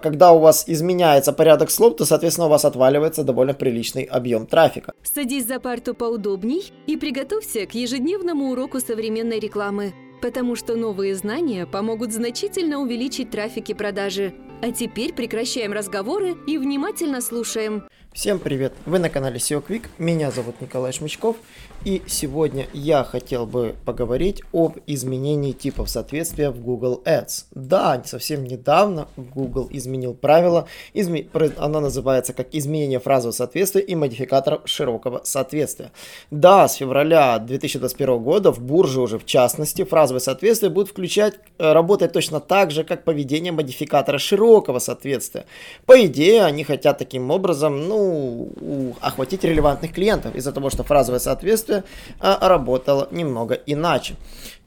Когда у вас изменяется порядок слов, то, соответственно, у вас отваливается довольно приличный объем трафика. Садись за парту поудобней и приготовься к ежедневному уроку современной рекламы, потому что новые знания помогут значительно увеличить трафик и продажи. А теперь прекращаем разговоры и внимательно слушаем. Всем привет! Вы на канале SEO Quick, меня зовут Николай Шмычков, и сегодня я хотел бы поговорить об изменении типов соответствия в Google Ads. Да, совсем недавно Google изменил правило, изме... оно называется как изменение фразового соответствия и модификаторов широкого соответствия. Да, с февраля 2021 года в бурже уже в частности фразовое соответствие будет включать, э, работать точно так же, как поведение модификатора широкого соответствия. По идее, они хотят таким образом, ну, охватить релевантных клиентов из-за того, что фразовое соответствие а, работало немного иначе.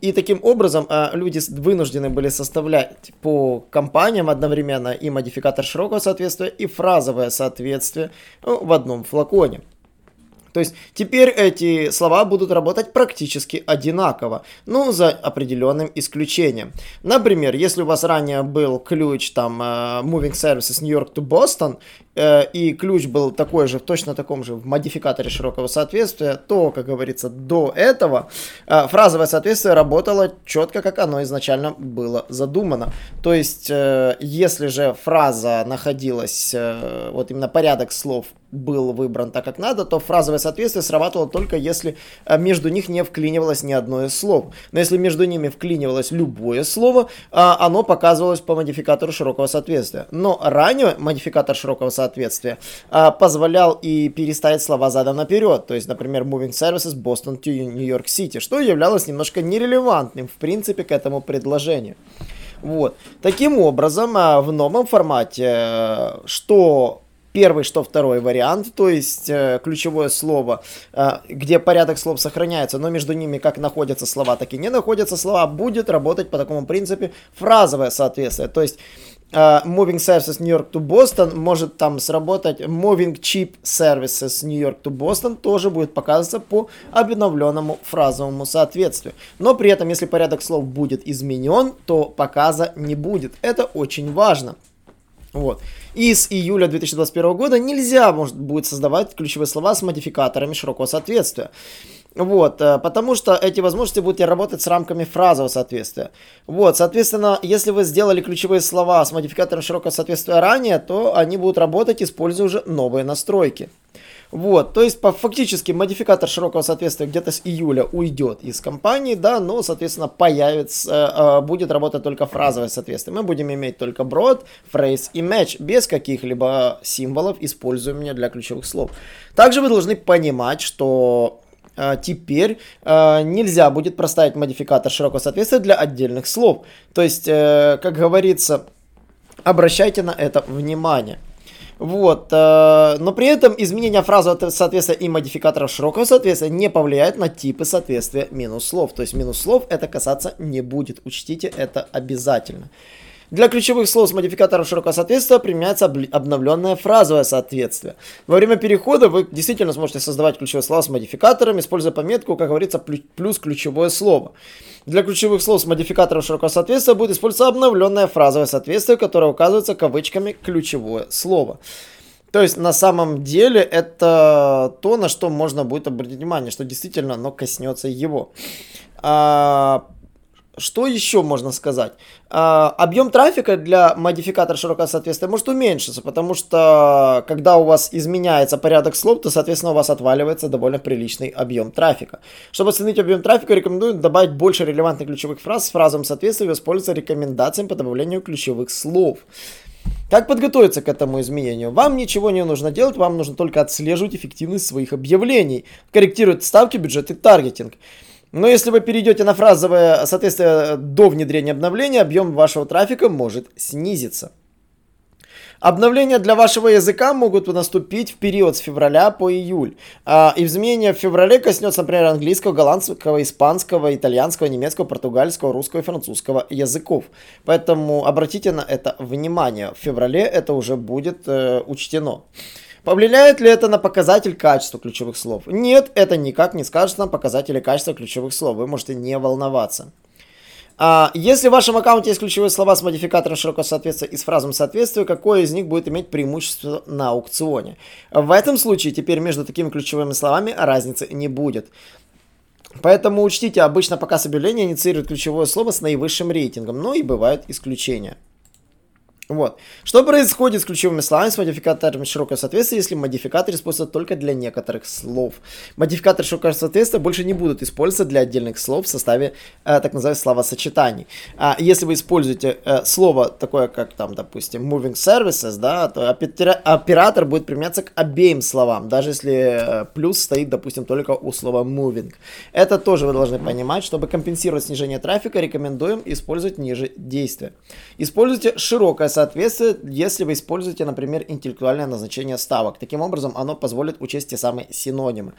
И таким образом а, люди вынуждены были составлять по компаниям одновременно и модификатор широкого соответствия, и фразовое соответствие ну, в одном флаконе. То есть теперь эти слова будут работать практически одинаково, ну, за определенным исключением. Например, если у вас ранее был ключ там uh, Moving Services New York to Boston, и ключ был такой же, в точно таком же в модификаторе широкого соответствия, то, как говорится, до этого uh, фразовое соответствие работало четко, как оно изначально было задумано. То есть, если же фраза находилась, вот именно порядок слов был выбран так, как надо, то фразовое соответствие срабатывало только если э, между них не вклинивалось ни одно из слов. Но если между ними вклинивалось любое слово, оно показывалось по модификатору широкого соответствия. Но ранее модификатор широкого соответствия а, позволял и переставить слова задом наперед. То есть, например, Moving Services Boston to New York City, что являлось немножко нерелевантным в принципе к этому предложению. Вот. Таким образом, а, в новом формате, э, что первый, что второй вариант, то есть э, ключевое слово, э, где порядок слов сохраняется, но между ними как находятся слова, так и не находятся слова, будет работать по такому принципе фразовое соответствие. То есть Uh, moving Services New York to Boston может там сработать. Moving Cheap Services New York to Boston тоже будет показываться по обновленному фразовому соответствию. Но при этом, если порядок слов будет изменен, то показа не будет. Это очень важно. Вот. И с июля 2021 года нельзя может, будет создавать ключевые слова с модификаторами широкого соответствия. Вот, э, потому что эти возможности будут работать с рамками фразового соответствия. Вот, соответственно, если вы сделали ключевые слова с модификатором широкого соответствия ранее, то они будут работать, используя уже новые настройки. Вот, то есть по, фактически модификатор широкого соответствия где-то с июля уйдет из компании, да, но, соответственно, появится, э, будет работать только фразовое соответствие. Мы будем иметь только broad, phrase и match, без каких-либо символов, используемых для ключевых слов. Также вы должны понимать, что э, теперь э, нельзя будет проставить модификатор широкого соответствия для отдельных слов. То есть, э, как говорится, обращайте на это внимание. Вот, э, но при этом изменение фразы соответствия и модификаторов широкого соответствия не повлияет на типы соответствия минус слов. То есть минус слов это касаться не будет. Учтите это обязательно. Для ключевых слов с модификатором широкого соответствия применяется обновленное фразовое соответствие. Во время перехода вы действительно сможете создавать ключевые слова с модификатором, используя пометку, как говорится, плюс ключевое слово. Для ключевых слов с модификатором широкого соответствия будет использоваться обновленное фразовое соответствие, которое указывается кавычками ключевое слово. То есть на самом деле это то, на что можно будет обратить внимание, что действительно оно коснется его. А, что еще можно сказать? А, объем трафика для модификатора широкого соответствия может уменьшиться, потому что когда у вас изменяется порядок слов, то, соответственно, у вас отваливается довольно приличный объем трафика. Чтобы оценить объем трафика, рекомендую добавить больше релевантных ключевых фраз с фразовым соответствием и воспользоваться рекомендациями по добавлению ключевых слов. Как подготовиться к этому изменению? Вам ничего не нужно делать, вам нужно только отслеживать эффективность своих объявлений, корректировать ставки, бюджет и таргетинг. Но если вы перейдете на фразовое соответствие до внедрения обновления, объем вашего трафика может снизиться. Обновления для вашего языка могут наступить в период с февраля по июль. А, изменения в феврале коснется, например, английского, голландского, испанского, итальянского, немецкого, португальского, русского и французского языков. Поэтому обратите на это внимание. В феврале это уже будет э, учтено. Повлияет ли это на показатель качества ключевых слов? Нет, это никак не скажется на показателе качества ключевых слов. Вы можете не волноваться. А, если в вашем аккаунте есть ключевые слова с модификатором широкого соответствия и с фразом соответствия, какой из них будет иметь преимущество на аукционе? В этом случае теперь между такими ключевыми словами разницы не будет. Поэтому учтите, обычно показ объявления инициирует ключевое слово с наивысшим рейтингом, но и бывают исключения. Вот. Что происходит с ключевыми словами с модификаторами широкого соответствия, если модификатор используется только для некоторых слов? Модификаторы широкого соответствия больше не будут использоваться для отдельных слов в составе э, так называемых словосочетаний. А если вы используете э, слово такое, как там, допустим, moving services, да, то оператор будет применяться к обеим словам, даже если э, плюс стоит, допустим, только у слова moving. Это тоже вы должны понимать, чтобы компенсировать снижение трафика, рекомендуем использовать ниже действия. Используйте широкое соответствие соответствие, если вы используете, например, интеллектуальное назначение ставок. Таким образом, оно позволит учесть те самые синонимы.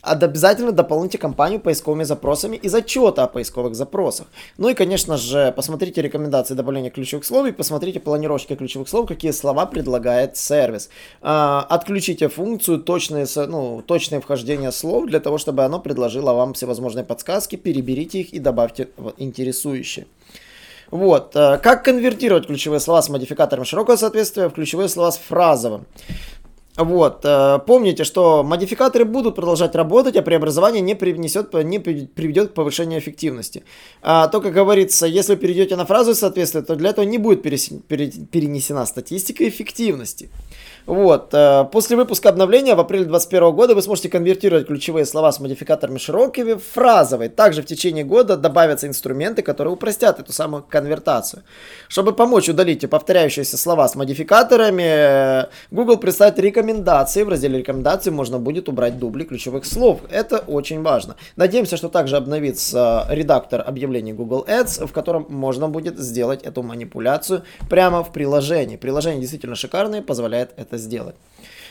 Обязательно дополните компанию поисковыми запросами из отчета о поисковых запросах. Ну и, конечно же, посмотрите рекомендации добавления ключевых слов и посмотрите планировки ключевых слов, какие слова предлагает сервис. А, отключите функцию точное, ну, точное вхождение слов для того, чтобы оно предложило вам всевозможные подсказки, переберите их и добавьте интересующие. Вот. Э, как конвертировать ключевые слова с модификатором широкого соответствия в ключевые слова с фразовым? Вот. Э, помните, что модификаторы будут продолжать работать, а преобразование не, принесет, не приведет к повышению эффективности. А то, как говорится, если вы перейдете на фразу соответствия, то для этого не будет перенесена статистика эффективности. Вот. Э, после выпуска обновления в апреле 2021 года вы сможете конвертировать ключевые слова с модификаторами широкими в фразовые. Также в течение года добавятся инструменты, которые упростят эту самую конвертацию. Чтобы помочь удалить повторяющиеся слова с модификаторами, э, Google представит рекомендации. В разделе рекомендаций можно будет убрать дубли ключевых слов. Это очень важно. Надеемся, что также обновится редактор объявлений Google Ads, в котором можно будет сделать эту манипуляцию прямо в приложении. Приложение действительно шикарное, позволяет это сделать.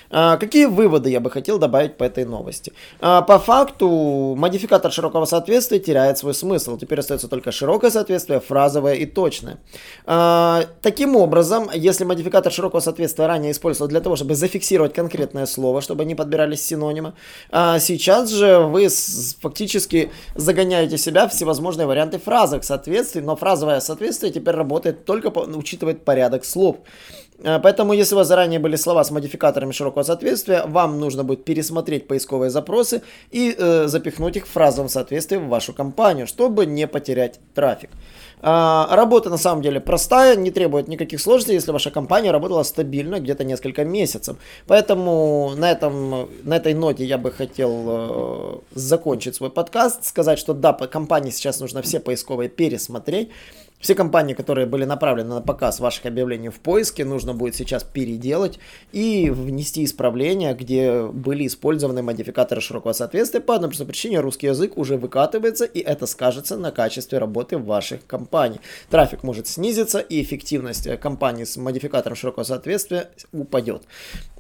А, какие выводы я бы хотел добавить по этой новости? А, по факту, модификатор широкого соответствия теряет свой смысл. Теперь остается только широкое соответствие, фразовое и точное. А, таким образом, если модификатор широкого соответствия ранее использовался для того, чтобы зафиксировать конкретное слово, чтобы не подбирались синонимы, сейчас же вы фактически загоняете себя всевозможные варианты фразок соответствий, но фразовое соответствие теперь работает только учитывает порядок слов. Э, поэтому, если у вас заранее были слова с модификаторами широкого соответствия, вам нужно будет пересмотреть поисковые запросы и э, запихнуть их в фразовом соответствии в вашу компанию, чтобы не потерять трафик. А, работа на самом деле простая, не требует никаких сложностей, если ваша компания работала стабильно где-то несколько месяцев. Поэтому на, этом, на этой ноте я бы хотел э, закончить свой подкаст, сказать, что да, по компании сейчас нужно все поисковые пересмотреть. Все компании, которые были направлены на показ ваших объявлений в поиске, нужно будет сейчас переделать и внести исправления, где были использованы модификаторы широкого соответствия. По одной простой причине русский язык уже выкатывается, и это скажется на качестве работы ваших компаний. Трафик может снизиться, и эффективность компании с модификатором широкого соответствия упадет.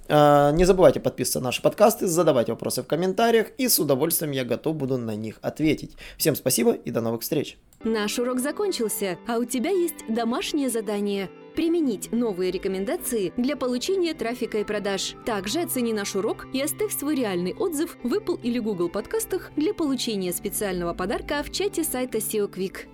А, не забывайте подписываться на наши подкасты, задавать вопросы в комментариях, и с удовольствием я готов буду на них ответить. Всем спасибо и до новых встреч! Наш урок закончился, а у тебя есть домашнее задание – применить новые рекомендации для получения трафика и продаж. Также оцени наш урок и оставь свой реальный отзыв в Apple или Google подкастах для получения специального подарка в чате сайта SEO Quick.